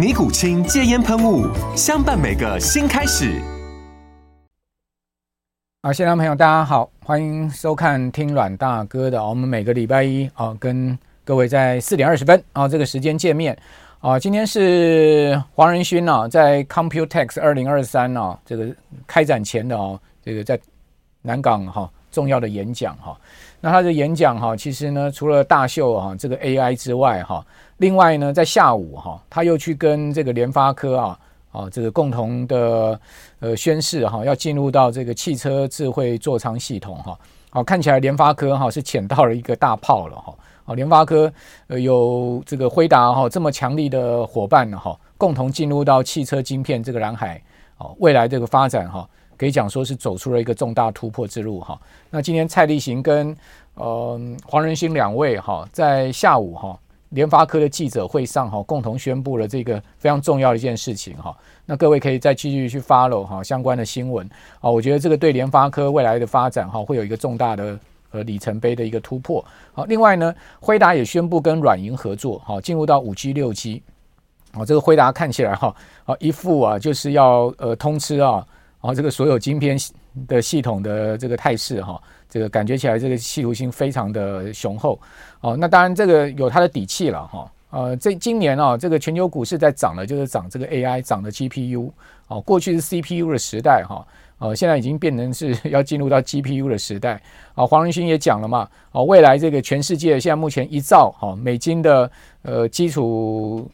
尼古清戒烟喷雾，相伴每个新开始。啊，现场朋友，大家好，欢迎收看听阮大哥的。我们每个礼拜一啊，跟各位在四点二十分啊这个时间见面啊。今天是黄仁勋啊，在 Computex 二零二三啊这个开展前的啊这个在南港哈重要的演讲哈。那他的演讲哈，其实呢，除了大秀哈这个 AI 之外哈。另外呢，在下午哈，他又去跟这个联发科啊啊这个共同的呃宣誓哈，要进入到这个汽车智慧座舱系统哈。好，看起来联发科哈是捡到了一个大炮了哈。好，联发科呃有这个辉达哈这么强力的伙伴哈，共同进入到汽车晶片这个蓝海哦，未来这个发展哈，可以讲说是走出了一个重大突破之路哈。那今天蔡立行跟呃黄仁勋两位哈，在下午哈。联发科的记者会上哈，共同宣布了这个非常重要的一件事情哈。那各位可以再继续去 follow 哈相关的新闻啊。我觉得这个对联发科未来的发展哈，会有一个重大的呃里程碑的一个突破。好，另外呢，辉达也宣布跟软银合作哈，进入到五 G 六 G。哦，这个辉达看起来哈，啊一副啊就是要呃通吃啊，哦这个所有晶片的系统的这个态势哈。这个感觉起来，这个企图心非常的雄厚哦。那当然，这个有它的底气了哈。呃，这今年啊，这个全球股市在涨的，就是涨这个 AI，涨的 GPU 哦。过去是 CPU 的时代哈，呃，现在已经变成是 要进入到 GPU 的时代啊。黄仁勋也讲了嘛，哦，未来这个全世界现在目前一兆哈美金的呃基础。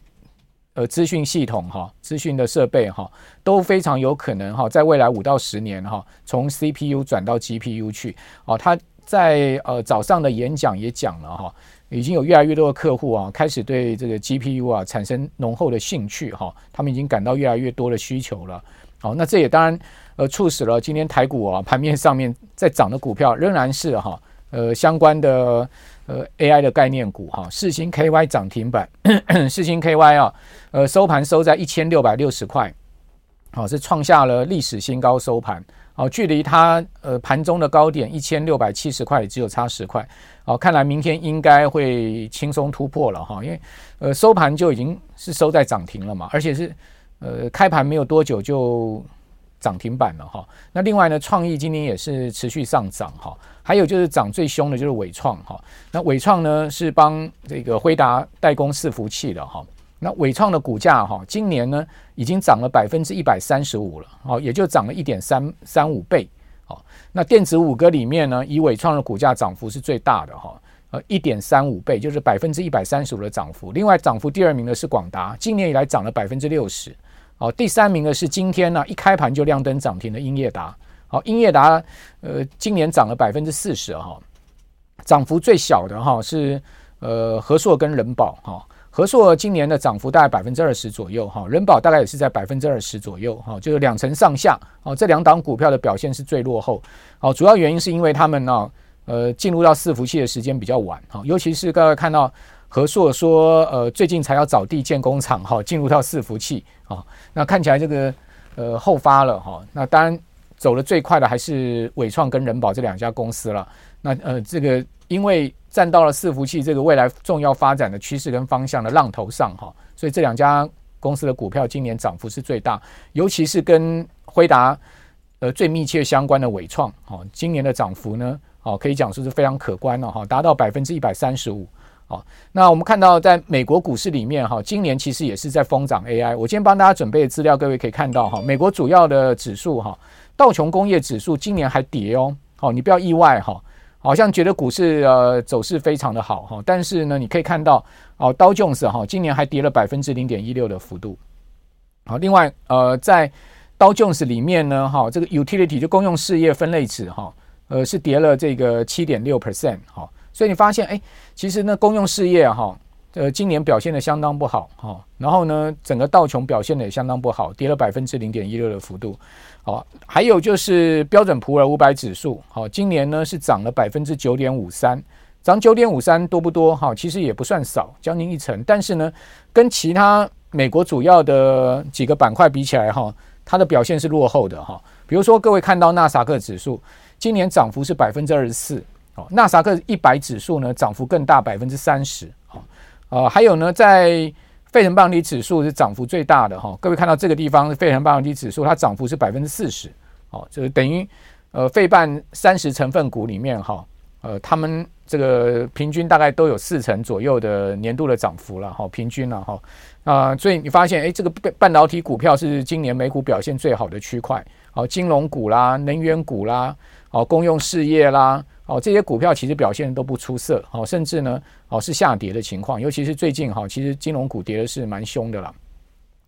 呃，资讯系统哈，资讯的设备哈，都非常有可能哈，在未来五到十年哈，从 CPU 转到 GPU 去哦。他在呃早上的演讲也讲了哈，已经有越来越多的客户啊，开始对这个 GPU 啊产生浓厚的兴趣哈，他们已经感到越来越多的需求了。好，那这也当然呃促使了今天台股啊盘面上面在涨的股票仍然是哈呃相关的。呃，AI 的概念股哈，四星 KY 涨停板，四星 KY 啊，呃，收盘收在一千六百六十块，好，是创下了历史新高收盘，好，距离它呃盘中的高点一千六百七十块只有差十块，好，看来明天应该会轻松突破了哈，因为呃收盘就已经是收在涨停了嘛，而且是呃开盘没有多久就。涨停板了哈，那另外呢，创意今年也是持续上涨哈，还有就是涨最凶的就是伟创哈，那伟创呢是帮这个辉达代工伺服器的哈，那伟创的股价哈，今年呢已经涨了百分之一百三十五了，好，也就涨了一点三三五倍，好，那电子五哥里面呢，以伟创的股价涨幅是最大的哈，呃，一点三五倍，就是百分之一百三十五的涨幅，另外涨幅第二名的是广达，今年以来涨了百分之六十。好，第三名的是今天呢、一开盘就亮灯涨停的英业达。好，英业达呃今年涨了百分之四十哈，涨幅最小的哈是呃和硕跟人保哈，和硕今年的涨幅大概百分之二十左右哈，人保大概也是在百分之二十左右哈，就是两成上下。哦，这两档股票的表现是最落后。好，主要原因是因为他们呢呃进入到伺服器的时间比较晚哈，尤其是刚才看到。和硕说，呃，最近才要找地建工厂，哈，进入到伺服器，啊，那看起来这个，呃，后发了，哈，那当然走得最快的还是伟创跟人保这两家公司了，那呃，这个因为站到了伺服器这个未来重要发展的趋势跟方向的浪头上，哈，所以这两家公司的股票今年涨幅是最大，尤其是跟辉达，呃，最密切相关的纬创，哈，今年的涨幅呢，哦，可以讲说是非常可观了，哈，达到百分之一百三十五。好，那我们看到在美国股市里面哈，今年其实也是在疯涨 AI。我今天帮大家准备的资料，各位可以看到哈，美国主要的指数哈，道琼工业指数今年还跌哦，好，你不要意外哈，好像觉得股市呃走势非常的好哈，但是呢，你可以看到哦，道琼斯哈今年还跌了百分之零点一六的幅度，好，另外呃在道琼斯里面呢哈，这个 utility 就公用事业分类指哈，呃是跌了这个七点六 percent 哈，所以你发现哎，其实呢公用事业哈。呃，今年表现的相当不好哈，然后呢，整个道琼表现的也相当不好，跌了百分之零点一六的幅度，好，还有就是标准普尔五百指数，好，今年呢是涨了百分之九点五三，涨九点五三多不多哈？其实也不算少，将近一成，但是呢，跟其他美国主要的几个板块比起来哈，它的表现是落后的哈。比如说，各位看到纳萨克指数今年涨幅是百分之二十四，哦，纳萨克一百指数呢涨幅更大，百分之三十，好。呃，还有呢，在费城半导体指数是涨幅最大的哈、各位看到这个地方，费城半导体指数它涨幅是百分之四十，哦，就是等于呃费半三十成分股里面哈、哦，呃，他们这个平均大概都有四成左右的年度的涨幅了哈、平均了哈啊，所以你发现哎，这个半导体股票是今年美股表现最好的区块，好、金融股啦，能源股啦，哦，公用事业啦。哦，这些股票其实表现都不出色，哦，甚至呢，哦是下跌的情况，尤其是最近哈，其实金融股跌的是蛮凶的啦。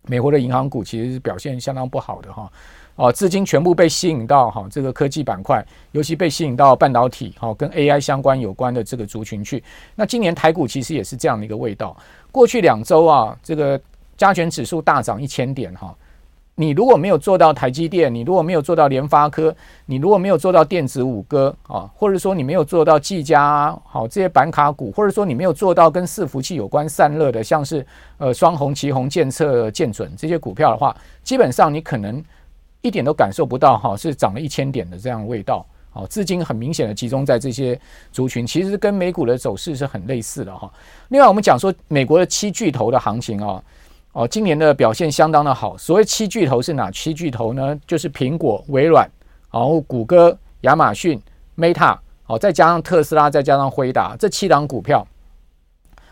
美国的银行股其实是表现相当不好的哈，哦，资金全部被吸引到哈这个科技板块，尤其被吸引到半导体，哈，跟 AI 相关有关的这个族群去。那今年台股其实也是这样的一个味道，过去两周啊，这个加权指数大涨一千点哈。你如果没有做到台积电，你如果没有做到联发科，你如果没有做到电子五哥啊，或者说你没有做到技嘉好这些板卡股，或者说你没有做到跟伺服器有关散热的，像是呃双红、旗红、建策、建准这些股票的话，基本上你可能一点都感受不到哈，是涨了一千点的这样的味道。好，资金很明显的集中在这些族群，其实跟美股的走势是很类似的哈。另外，我们讲说美国的七巨头的行情啊。哦，今年的表现相当的好。所谓七巨头是哪七巨头呢？就是苹果、微软，然后谷歌、亚马逊、Meta，哦，再加上特斯拉，再加上辉达，这七档股票。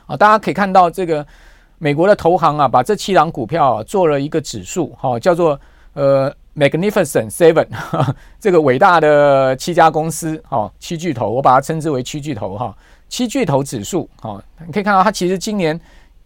啊，大家可以看到这个美国的投行啊，把这七档股票啊做了一个指数，哈，叫做呃 Magnificent Seven，这个伟大的七家公司，哈，七巨头，我把它称之为七巨头，哈，七巨头指数，哈，你可以看到它其实今年。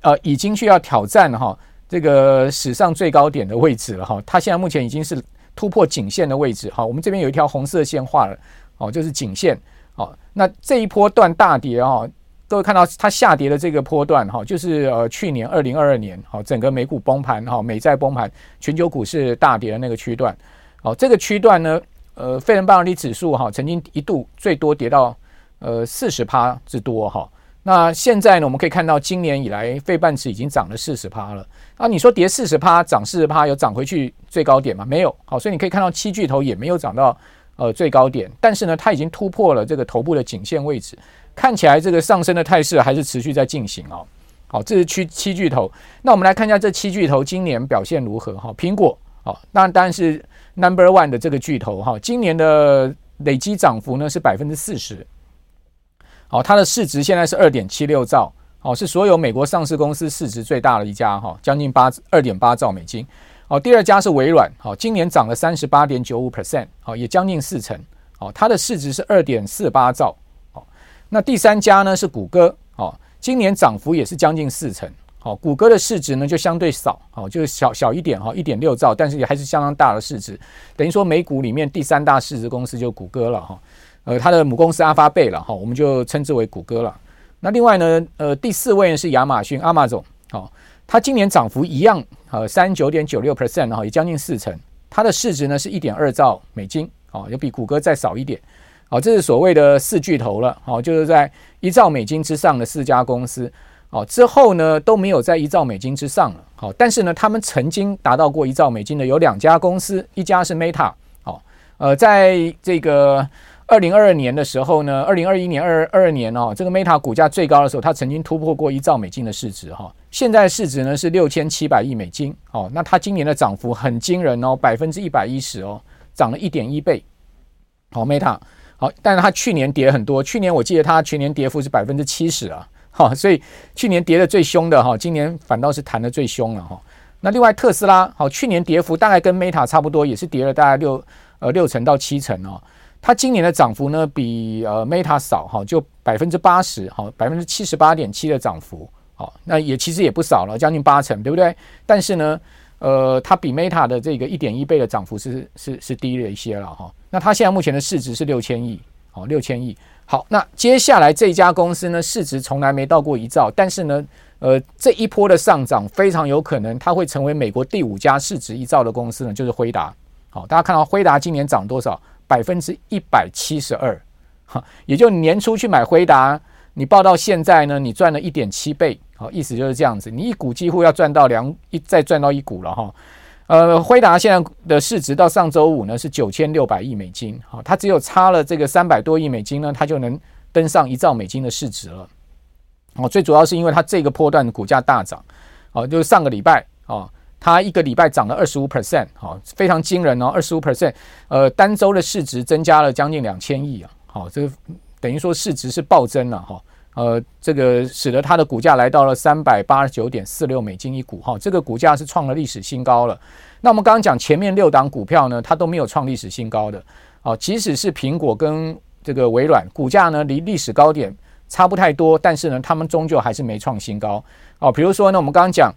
呃，已经需要挑战哈这个史上最高点的位置了哈。它现在目前已经是突破颈线的位置哈。我们这边有一条红色线画了哦，就是颈线哦。那这一波段大跌啊，各位看到它下跌的这个波段哈，就是呃去年二零二二年哈，整个美股崩盘哈，美债崩盘，全球股市大跌的那个区段。哦，这个区段呢，呃，费城半导体指数哈，曾经一度最多跌到呃四十趴之多哈。那现在呢，我们可以看到今年以来，费半指已经涨了四十趴了。啊，你说跌四十趴，涨四十趴，有涨回去最高点吗？没有。好，所以你可以看到七巨头也没有涨到呃最高点，但是呢，它已经突破了这个头部的颈线位置，看起来这个上升的态势还是持续在进行哦。好，这是七七巨头。那我们来看一下这七巨头今年表现如何哈？苹果，好，那当然是 number one 的这个巨头哈，今年的累积涨幅呢是百分之四十。好，它的市值现在是二点七六兆，哦，是所有美国上市公司市值最大的一家哈，将近八二点八兆美金。好，第二家是微软，好，今年涨了三十八点九五 percent，好，也将近四成。好，它的市值是二点四八兆。好，那第三家呢是谷歌，好，今年涨幅也是将近四成。好，谷歌的市值呢就相对少，哦，就是小小一点哈，一点六兆，但是也还是相当大的市值。等于说美股里面第三大市值公司就谷歌了哈。呃，它的母公司阿发贝了哈，我们就称之为谷歌了。那另外呢，呃，第四位是亚马逊 Amazon，好，它今年涨幅一样，呃，三九点九六 percent 哈，也将近四成。它的市值呢是一点二兆美金，哦，也比谷歌再少一点。好，这是所谓的四巨头了，好，就是在一兆美金之上的四家公司，好，之后呢都没有在一兆美金之上了，好，但是呢，他们曾经达到过一兆美金的有两家公司，一家是 Meta，好，呃，在这个。二零二二年的时候呢，二零二一年、二二年哦，这个 Meta 股价最高的时候，它曾经突破过一兆美金的市值哈。现在市值呢是六千七百亿美金哦。那它今年的涨幅很惊人哦，百分之一百一十哦，涨了一点一倍。好，Meta 好，但是它去年跌很多，去年我记得它全年跌幅是百分之七十啊。好，所以去年跌的最凶的哈，今年反倒是弹的最凶了哈。那另外特斯拉好，去年跌幅大概跟 Meta 差不多，也是跌了大概六。呃六成到七成哦。它今年的涨幅呢，比呃 Meta 少哈，就百分之八十，好，百分之七十八点七的涨幅，好，那也其实也不少了，将近八成，对不对？但是呢，呃，它比 Meta 的这个一点一倍的涨幅是是是低了一些了哈。那它现在目前的市值是六千亿，好，六千亿。好，那接下来这家公司呢，市值从来没到过一兆，但是呢，呃，这一波的上涨非常有可能它会成为美国第五家市值一兆的公司呢，就是辉达。好，大家看到辉达今年涨多少？百分之一百七十二，哈，也就年初去买辉达，你报到现在呢，你赚了一点七倍，好，意思就是这样子，你一股几乎要赚到两一，再赚到一股了哈。呃，辉达现在的市值到上周五呢是九千六百亿美金，好，它只有差了这个三百多亿美金呢，它就能登上一兆美金的市值了。哦，最主要是因为它这个波段的股价大涨，哦，就是上个礼拜哦。它一个礼拜涨了二十五 percent，好，非常惊人哦，二十五 percent，呃，单周的市值增加了将近两千亿啊，好，这个等于说市值是暴增了哈，呃，这个使得它的股价来到了三百八十九点四六美金一股哈，这个股价是创了历史新高了。那我们刚刚讲前面六档股票呢，它都没有创历史新高的，啊，即使是苹果跟这个微软，股价呢离历史高点差不太多，但是呢，他们终究还是没创新高，哦，比如说呢，我们刚刚讲。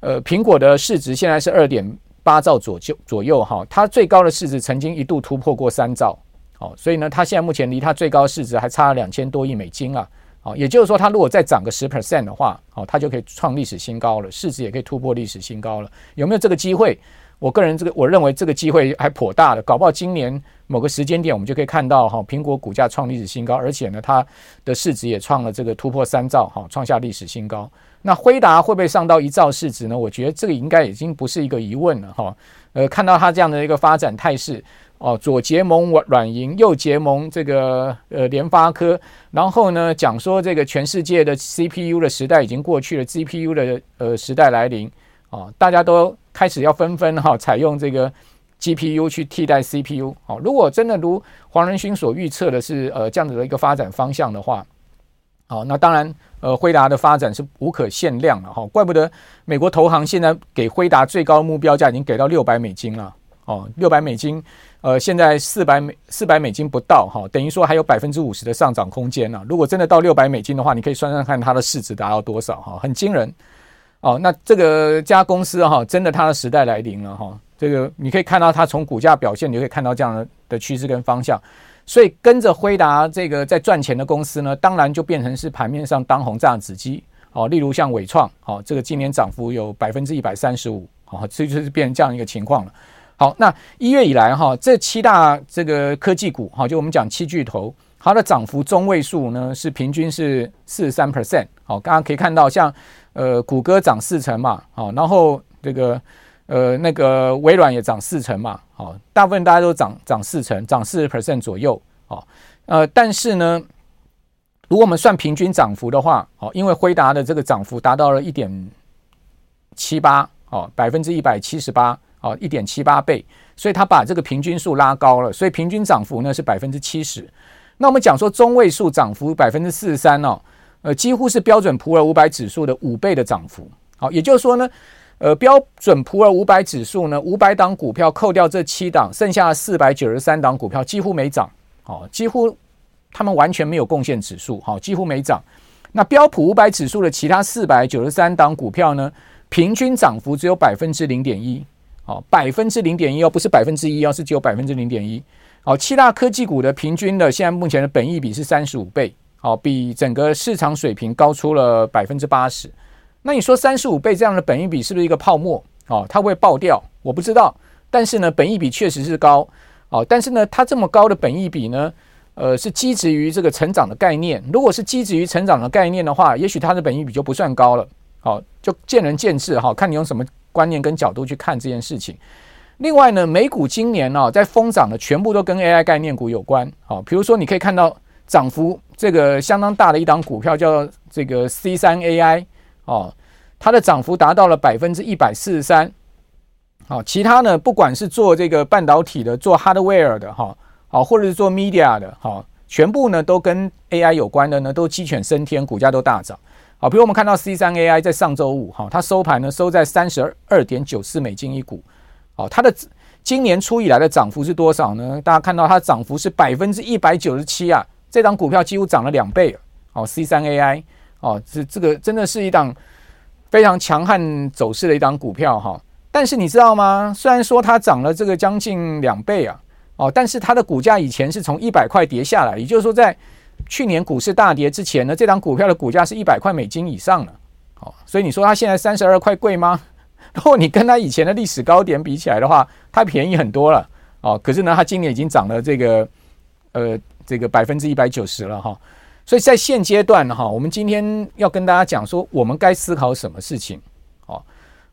呃，苹果的市值现在是二点八兆左右左右哈，它最高的市值曾经一度突破过三兆，好，所以呢，它现在目前离它最高市值还差了两千多亿美金啊，好，也就是说，它如果再涨个十 percent 的话，好，它就可以创历史新高了，市值也可以突破历史新高了，有没有这个机会？我个人这个我认为这个机会还颇大的，搞不好今年某个时间点我们就可以看到哈，苹果股价创历史新高，而且呢，它的市值也创了这个突破三兆，哈，创下历史新高。那辉达会不会上到一兆市值呢？我觉得这个应该已经不是一个疑问了，哈。呃，看到它这样的一个发展态势，哦，左结盟软银，右结盟这个呃联发科，然后呢讲说这个全世界的 CPU 的时代已经过去了，GPU 的呃时代来临，啊，大家都。开始要纷纷哈采用这个 GPU 去替代 CPU 哦。如果真的如黄仁勋所预测的是呃这样子的一个发展方向的话，好，那当然呃辉达的发展是无可限量了哈。怪不得美国投行现在给辉达最高目标价已经给到六百美金了哦，六百美金呃现在四百美四百美金不到哈，等于说还有百分之五十的上涨空间呢。如果真的到六百美金的话，你可以算算看它的市值达到多少哈，很惊人。哦，那这个家公司哈，真的它的时代来临了哈。这个你可以看到它从股价表现，你就可以看到这样的的趋势跟方向。所以跟着辉达这个在赚钱的公司呢，当然就变成是盘面上当红炸子鸡。哦，例如像伟创，哦，这个今年涨幅有百分之一百三十五，哦，这就是变成这样一个情况了。好，那一月以来哈，这七大这个科技股，哈，就我们讲七巨头，它的涨幅中位数呢是平均是四十三 percent。好，刚刚可以看到像。呃，谷歌涨四成嘛，好，然后这个呃那个微软也涨四成嘛，好，大部分大家都涨涨四成，涨四十 percent 左右，好，呃，但是呢，如果我们算平均涨幅的话，好，因为辉达的这个涨幅达到了一点七八，哦，百分之一百七十八，哦，一点七八倍，所以它把这个平均数拉高了，所以平均涨幅呢是百分之七十。那我们讲说中位数涨幅百分之四十三哦。呃，几乎是标准普尔五百指数的五倍的涨幅。好，也就是说呢，呃，标准普尔五百指数呢，五百档股票扣掉这七档，剩下四百九十三档股票几乎没涨。哦，几乎他们完全没有贡献指数。好，几乎没涨。那标普五百指数的其他四百九十三档股票呢，平均涨幅只有百分之零点一。哦，百分之零点一哦，不是百分之一哦，是只有百分之零点一。好，七大科技股的平均的现在目前的本益比是三十五倍。好，比整个市场水平高出了百分之八十。那你说三十五倍这样的本益比是不是一个泡沫？哦，它会爆掉？我不知道。但是呢，本益比确实是高。哦，但是呢，它这么高的本益比呢，呃，是基质于这个成长的概念。如果是基质于成长的概念的话，也许它的本益比就不算高了。好，就见仁见智哈，看你用什么观念跟角度去看这件事情。另外呢，美股今年呢，在疯涨的全部都跟 AI 概念股有关。好，比如说你可以看到。涨幅这个相当大的一档股票叫这个 C 三 AI 哦，它的涨幅达到了百分之一百四十三。好，其他呢，不管是做这个半导体的，做 hardware 的哈，好，或者是做 media 的哈，全部呢都跟 AI 有关的呢，都鸡犬升天，股价都大涨。好，比如我们看到 C 三 AI 在上周五哈，它收盘呢收在三十二点九四美金一股。好，它的今年初以来的涨幅是多少呢？大家看到它涨幅是百分之一百九十七啊，这档股票几乎涨了两倍哦。C 三 AI 哦，这这个真的是一档非常强悍走势的一档股票哈。但是你知道吗？虽然说它涨了这个将近两倍啊，哦，但是它的股价以前是从一百块跌下来，也就是说在去年股市大跌之前呢，这档股票的股价是一百块美金以上了。哦，所以你说它现在三十二块贵吗？如果你跟它以前的历史高点比起来的话，它便宜很多了哦。可是呢，它今年已经涨了这个呃这个百分之一百九十了哈。所以在现阶段哈，我们今天要跟大家讲说，我们该思考什么事情哦。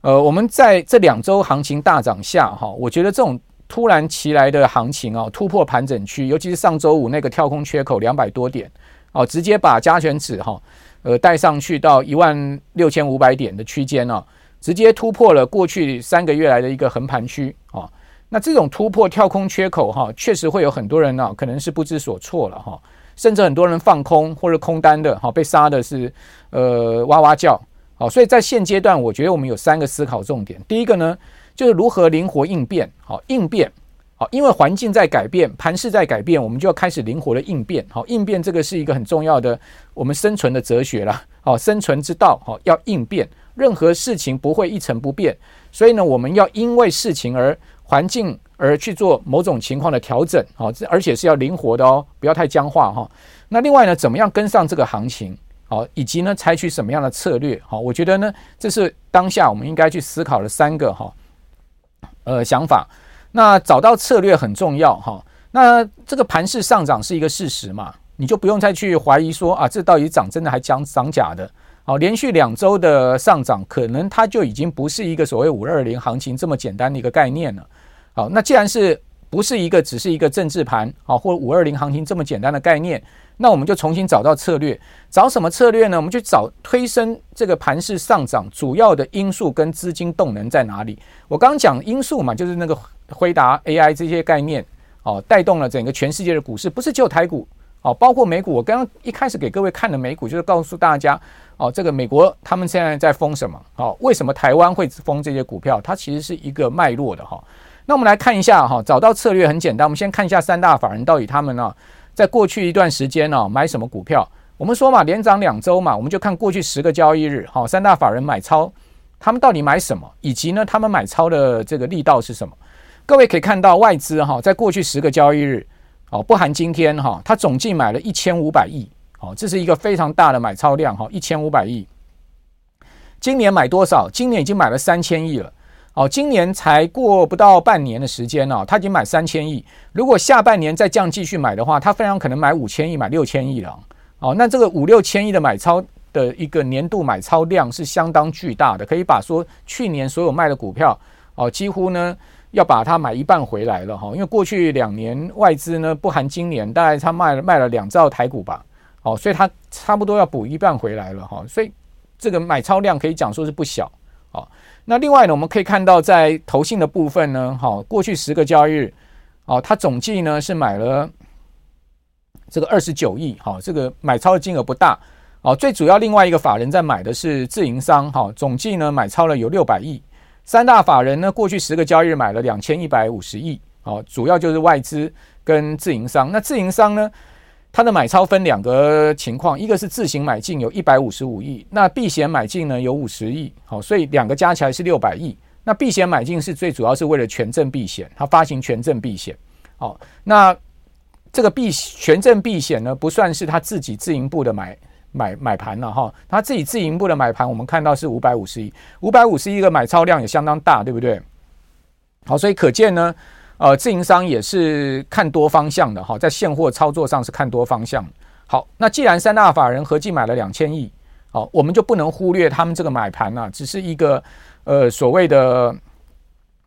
呃，我们在这两周行情大涨下哈，我觉得这种突然其来的行情啊，突破盘整区，尤其是上周五那个跳空缺口两百多点哦，直接把加权指哈呃带上去到一万六千五百点的区间啊。直接突破了过去三个月来的一个横盘区啊，那这种突破跳空缺口哈，确实会有很多人呢，可能是不知所措了哈，甚至很多人放空或者空单的好，被杀的是呃哇哇叫，好，所以在现阶段，我觉得我们有三个思考重点，第一个呢，就是如何灵活应变，好应变，好，因为环境在改变，盘势在改变，我们就要开始灵活的应变，好应变这个是一个很重要的我们生存的哲学了，好生存之道，好要应变。任何事情不会一成不变，所以呢，我们要因为事情而环境而去做某种情况的调整，好，这而且是要灵活的哦，不要太僵化哈。那另外呢，怎么样跟上这个行情，好，以及呢，采取什么样的策略，好，我觉得呢，这是当下我们应该去思考的三个哈，呃，想法。那找到策略很重要哈。那这个盘势上涨是一个事实嘛，你就不用再去怀疑说啊，这到底涨真的还涨涨假的。好，连续两周的上涨，可能它就已经不是一个所谓五二零行情这么简单的一个概念了。好，那既然是不是一个只是一个政治盘，好，或者五二零行情这么简单的概念，那我们就重新找到策略，找什么策略呢？我们去找推升这个盘势上涨主要的因素跟资金动能在哪里？我刚刚讲因素嘛，就是那个辉达 AI 这些概念，哦，带动了整个全世界的股市，不是只有台股，哦，包括美股。我刚刚一开始给各位看的美股，就是告诉大家。哦，这个美国他们现在在封什么？哦，为什么台湾会封这些股票？它其实是一个脉络的哈。那我们来看一下哈，找到策略很简单。我们先看一下三大法人到底他们呢，在过去一段时间呢买什么股票？我们说嘛，连涨两周嘛，我们就看过去十个交易日，好，三大法人买超，他们到底买什么？以及呢，他们买超的这个力道是什么？各位可以看到外资哈，在过去十个交易日，哦，不含今天哈，它总计买了一千五百亿。哦，这是一个非常大的买超量哈，一千五百亿。今年买多少？今年已经买了三千亿了。哦，今年才过不到半年的时间哦，他已经买三千亿。如果下半年再这样继续买的话，他非常可能买五千亿、买六千亿了。哦，那这个五六千亿的买超的一个年度买超量是相当巨大的，可以把说去年所有卖的股票哦，几乎呢要把它买一半回来了哈。因为过去两年外资呢，不含今年，大概他卖了卖了两兆台股吧。哦，所以他差不多要补一半回来了哈，所以这个买超量可以讲说是不小。哦，那另外呢，我们可以看到在投信的部分呢，好，过去十个交易日，哦，它总计呢是买了这个二十九亿，好，这个买超的金额不大。哦，最主要另外一个法人在买的是自营商，哈，总计呢买超了有六百亿。三大法人呢，过去十个交易日买了两千一百五十亿，哦，主要就是外资跟自营商。那自营商呢？它的买超分两个情况，一个是自行买进有一百五十五亿，那避险买进呢有五十亿，好，所以两个加起来是六百亿。那避险买进是最主要是为了权证避险，它发行权证避险，好，那这个避权证避险呢不算是他自己自营部的买买买盘了哈，他自己自营部的买盘我们看到是五百五十亿，五百五十亿的买超量也相当大，对不对？好，所以可见呢。呃，自营商也是看多方向的哈，在现货操作上是看多方向。好，那既然三大法人合计买了两千亿，好，我们就不能忽略他们这个买盘啊，只是一个呃所谓的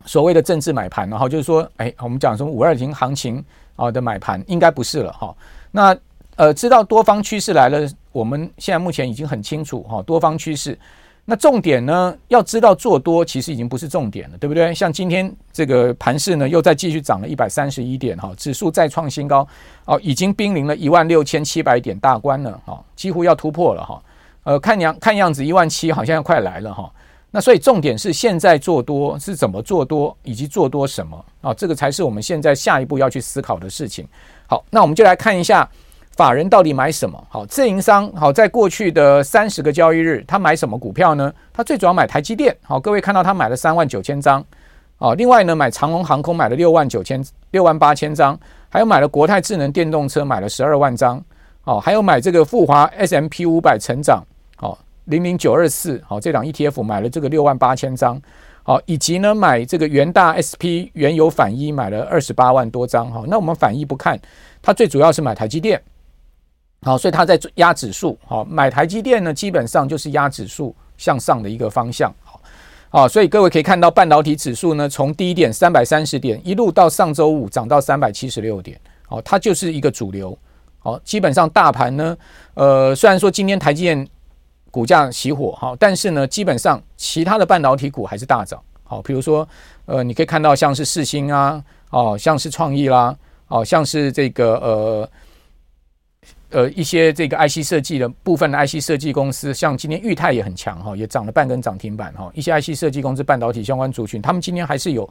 所谓的政治买盘，然后就是说，哎，我们讲什么五二零行情啊的买盘，应该不是了哈。那呃，知道多方趋势来了，我们现在目前已经很清楚哈，多方趋势。那重点呢？要知道做多其实已经不是重点了，对不对？像今天这个盘势呢，又再继续涨了一百三十一点哈，指数再创新高哦，已经濒临了一万六千七百点大关了哈，几乎要突破了哈。呃，看样看样子一万七好像要快来了哈。那所以重点是现在做多是怎么做多，以及做多什么啊？这个才是我们现在下一步要去思考的事情。好，那我们就来看一下法人到底买什么。好，自营商好，在过去的三十个交易日，他买什么股票呢？他最主要买台积电。好，各位看到他买了三万九千张。啊，另外呢，买长荣航空买了六万九千六万八千张，还有买了国泰智能电动车买了十二万张。哦，还有买这个富华 S M P 五百成长。哦零零九二四，好，这档 ETF 买了这个六万八千张，好，以及呢买这个元大 SP 原油反一买了二十八万多张，哈，那我们反一不看，它最主要是买台积电，好，所以它在压指数，好，买台积电呢基本上就是压指数向上的一个方向，好，好，所以各位可以看到半导体指数呢从低点三百三十点一路到上周五涨到三百七十六点，好，它就是一个主流，好，基本上大盘呢，呃，虽然说今天台积电。股价熄火哈，但是呢，基本上其他的半导体股还是大涨。好，比如说，呃，你可以看到像是四星啊，哦，像是创意啦，哦，像是这个呃呃一些这个 IC 设计的部分的 IC 设计公司，像今天裕泰也很强哈，也涨了半根涨停板哈。一些 IC 设计公司半导体相关族群，他们今天还是有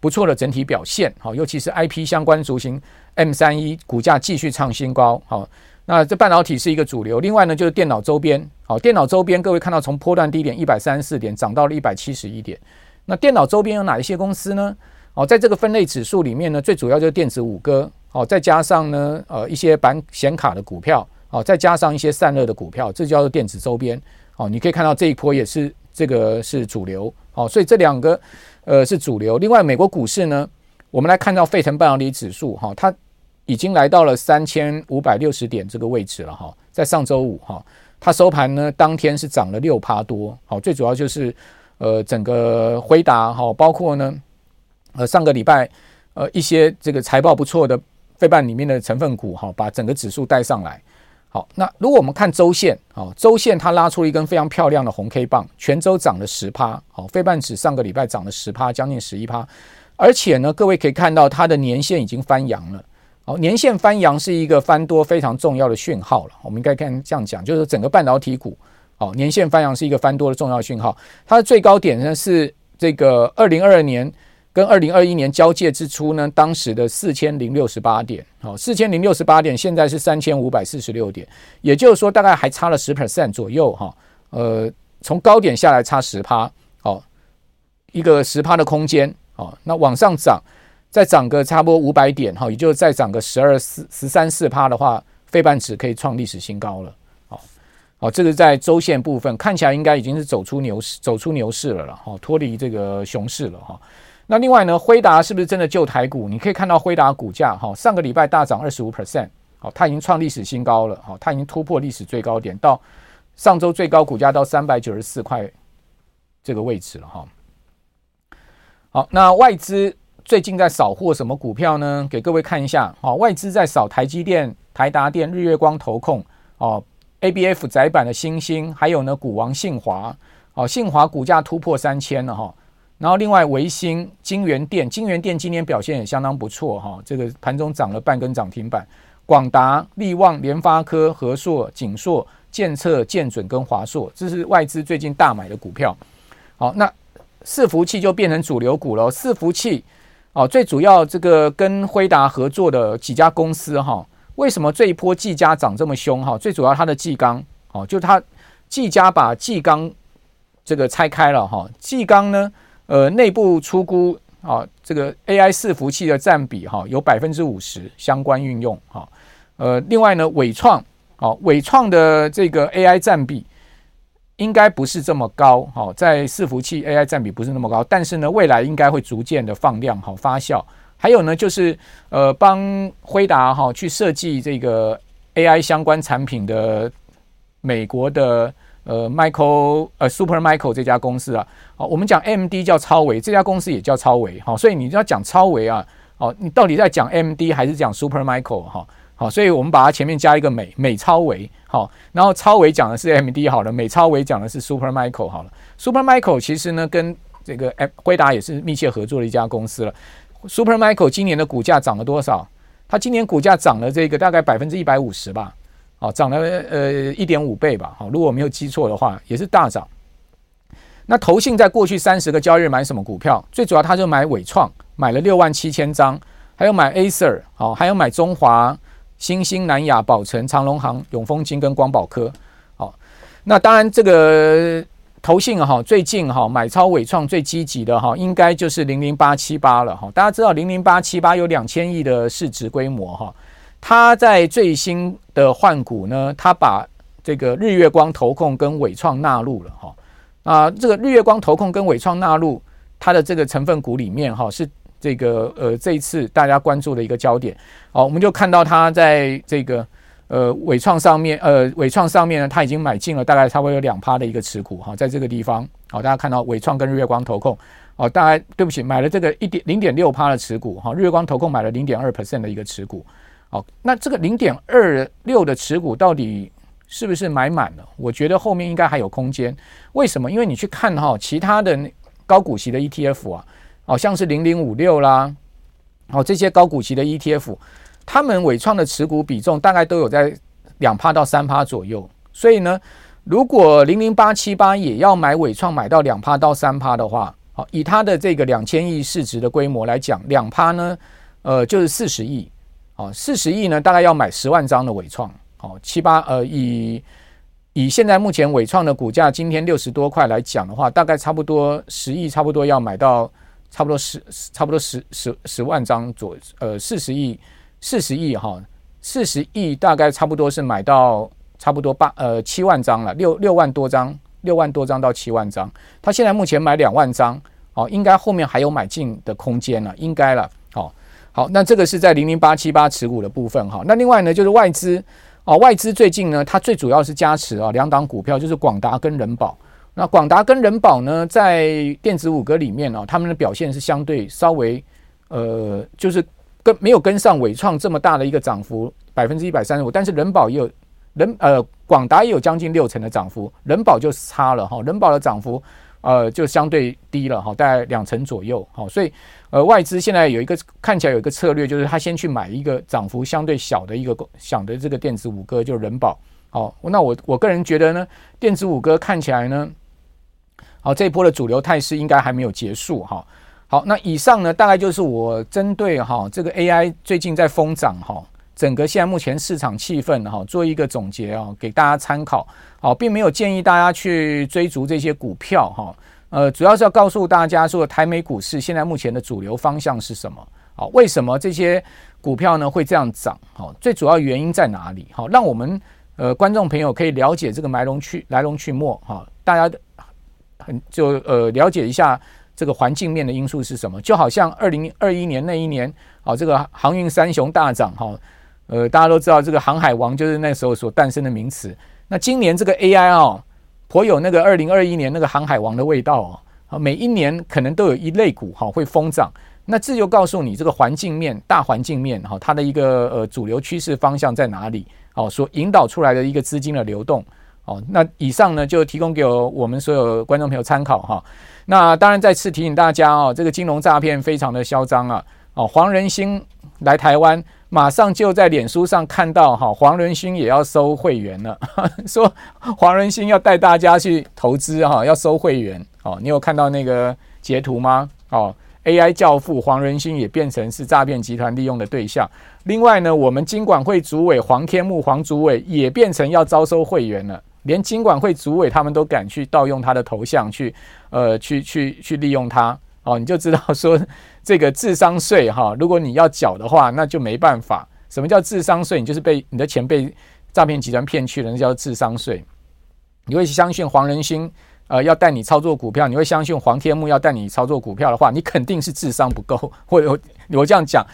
不错的整体表现。好，尤其是 IP 相关族群，M 三一股价继续创新高。好。那这半导体是一个主流，另外呢就是电脑周边，好，电脑周边各位看到从波段低点一百三十四点涨到了一百七十一点，那电脑周边有哪一些公司呢？哦，在这个分类指数里面呢，最主要就是电子五哥，哦，再加上呢呃一些板显卡的股票，哦，再加上一些散热的股票，这叫做电子周边，哦，你可以看到这一波也是这个是主流，哦，所以这两个呃是主流。另外美国股市呢，我们来看到费城半导体指数，哈，它。已经来到了三千五百六十点这个位置了哈，在上周五哈，它收盘呢当天是涨了六趴多，好，最主要就是呃整个辉达哈，包括呢呃上个礼拜呃一些这个财报不错的费半里面的成分股哈，把整个指数带上来。好，那如果我们看周线啊，周线它拉出了一根非常漂亮的红 K 棒，全周涨了十趴，好，费半指上个礼拜涨了十趴，将近十一趴，而且呢，各位可以看到它的年线已经翻阳了。好，年线翻阳是一个翻多非常重要的讯号了。我们应该看这样讲，就是整个半导体股，好，年线翻阳是一个翻多的重要讯号。它的最高点呢是这个二零二二年跟二零二一年交界之初呢，当时的四千零六十八点，好，四千零六十八点，现在是三千五百四十六点，也就是说大概还差了十 percent 左右哈。呃，从高点下来差十趴，好，一个十趴的空间，好，那往上涨。再涨个差不多五百点哈，也就是再涨个十二四十三四趴的话，费半指可以创历史新高了。好，好，这个在周线部分看起来应该已经是走出牛市，走出牛市了了哈，脱离这个熊市了哈。那另外呢，辉达是不是真的救台股？你可以看到辉达股价哈，上个礼拜大涨二十五 percent，好，它已经创历史新高了，好，它已经突破历史最高点，到上周最高股价到三百九十四块这个位置了哈。好，那外资。最近在扫货什么股票呢？给各位看一下，哦，外资在扫台积电、台达电、日月光投控，哦，ABF 窄板的欣兴，还有呢股王信华，哦，信华股价突破三千了哈。然后另外微星、京元电，京元电今天表现也相当不错哈，这个盘中涨了半根涨停板。广达、力旺、联发科、和硕、景硕、建策、建准跟华硕，这是外资最近大买的股票。好，那伺服器就变成主流股了，伺服器。哦，最主要这个跟辉达合作的几家公司哈，为什么这一波技嘉涨这么凶哈？最主要它的技钢哦，就它技嘉把技钢这个拆开了哈，技钢呢，呃，内部出估啊，这个 AI 伺服器的占比哈有百分之五十相关运用哈，呃，另外呢，伟创哦，伟创的这个 AI 占比。应该不是这么高，哈，在伺服器 AI 占比不是那么高，但是呢，未来应该会逐渐的放量，好发酵。还有呢，就是呃，帮辉达哈去设计这个 AI 相关产品的美国的呃 Micro 呃 Super Micro 这家公司啊，好，我们讲 MD 叫超维，这家公司也叫超维，好，所以你要讲超维啊，好，你到底在讲 MD 还是讲 Super Micro 哈？好，所以我们把它前面加一个美美超维，好，然后超维讲的是 MD 好了，美超维讲的是 Supermicro 好了。Supermicro 其实呢跟这个辉达也是密切合作的一家公司了。Supermicro 今年的股价涨了多少？它今年股价涨了这个大概百分之一百五十吧，好，涨了呃一点五倍吧，好，如果我没有记错的话，也是大涨。那投信在过去三十个交易日买什么股票？最主要他就买伟创，买了六万七千张，还有买 Acer，好，还有买中华、新兴、南亚、宝城、长隆行、永丰金跟光宝科，好。那当然这个投信哈，最近哈买超伟创最积极的哈，应该就是零零八七八了哈。大家知道零零八七八有两千亿的市值规模哈，他在最新的换股呢，他把这个日月光投控跟纬创纳入了哈。啊，这个日月光投控跟纬创纳入它的这个成分股里面哈，是这个呃这一次大家关注的一个焦点。好，我们就看到它在这个呃纬创上面，呃纬创上面呢，它已经买进了大概差不多有两趴的一个持股哈，在这个地方，好，大家看到纬创跟日月光投控，哦，大概对不起，买了这个一点零点六趴的持股哈，日月光投控买了零点二 percent 的一个持股，那这个零点二六的持股到底？是不是买满了？我觉得后面应该还有空间。为什么？因为你去看哈，其他的高股息的 ETF 啊，好像是零零五六啦，哦，这些高股息的 ETF，他们伟创的持股比重大概都有在两趴到三趴左右。所以呢，如果零零八七八也要买伟创买到两趴到三趴的话，好，以它的这个两千亿市值的规模来讲，两趴呢，呃，就是四十亿，哦，四十亿呢，大概要买十万张的伟创。哦，七八呃，以以现在目前伟创的股价今天六十多块来讲的话，大概差不多十亿，差不多要买到差不多十差不多十十十万张左呃四十亿四十亿哈，四十亿大概差不多是买到差不多八呃七万张了，六六万多张，六万多张到七万张。他现在目前买两万张，哦，应该后面还有买进的空间了，应该了。好，那这个是在零零八七八持股的部分哈。那另外呢，就是外资。哦，外资最近呢，它最主要是加持啊两档股票，就是广达跟人保。那广达跟人保呢，在电子五格里面哦，他们的表现是相对稍微呃，就是跟没有跟上伟创这么大的一个涨幅，百分之一百三十五。但是人保也有人呃，广达也有将近六成的涨幅，人保就差了哈，人保的涨幅。呃，就相对低了哈，大概两成左右，好，所以呃，外资现在有一个看起来有一个策略，就是他先去买一个涨幅相对小的一个小的这个电子五哥，就是人保，好，那我我个人觉得呢，电子五哥看起来呢，好，这一波的主流态势应该还没有结束哈，好，那以上呢，大概就是我针对哈这个 AI 最近在疯涨哈。整个现在目前市场气氛哈，做一个总结啊，给大家参考。好，并没有建议大家去追逐这些股票哈。呃，主要是要告诉大家说，台美股市现在目前的主流方向是什么？好，为什么这些股票呢会这样涨？好，最主要原因在哪里？好，让我们呃观众朋友可以了解这个来龙去来龙去脉哈。大家很就呃了解一下这个环境面的因素是什么？就好像二零二一年那一年，好，这个航运三雄大涨哈。呃，大家都知道这个航海王就是那时候所诞生的名词。那今年这个 AI 哦，颇有那个二零二一年那个航海王的味道哦。啊，每一年可能都有一类股哈会疯涨。那这就告诉你这个环境面、大环境面哈，它的一个呃主流趋势方向在哪里？哦，所引导出来的一个资金的流动。哦，那以上呢就提供给我们所有观众朋友参考哈。那当然再次提醒大家哦，这个金融诈骗非常的嚣张啊。哦，黄仁兴来台湾。马上就在脸书上看到哈，黄仁勋也要收会员了，说黄仁勋要带大家去投资哈，要收会员哦。你有看到那个截图吗？哦，AI 教父黄仁勋也变成是诈骗集团利用的对象。另外呢，我们金管会主委黄天牧黄主委也变成要招收会员了，连金管会主委他们都敢去盗用他的头像去呃去去去利用他哦，你就知道说。这个智商税哈，如果你要缴的话，那就没办法。什么叫智商税？你就是被你的钱被诈骗集团骗去了，那叫智商税。你会相信黄仁勋呃要带你操作股票，你会相信黄天木要带你操作股票的话，你肯定是智商不够。或者我，我这样讲，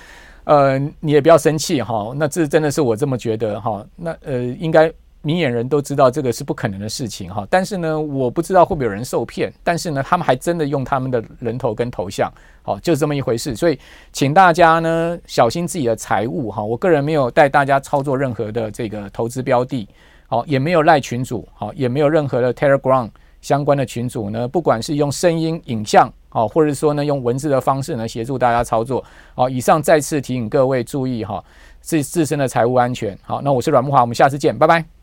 呃，你也不要生气哈。那这真的是我这么觉得哈。那呃，应该。明眼人都知道这个是不可能的事情哈，但是呢，我不知道会不会有人受骗，但是呢，他们还真的用他们的人头跟头像，好，就是这么一回事。所以，请大家呢小心自己的财务哈。我个人没有带大家操作任何的这个投资标的，好，也没有赖群主，好，也没有任何的 Telegram 相关的群组呢。不管是用声音、影像，好，或者说呢用文字的方式呢协助大家操作，好，以上再次提醒各位注意哈，自自身的财务安全。好，那我是阮慕华，我们下次见，拜拜。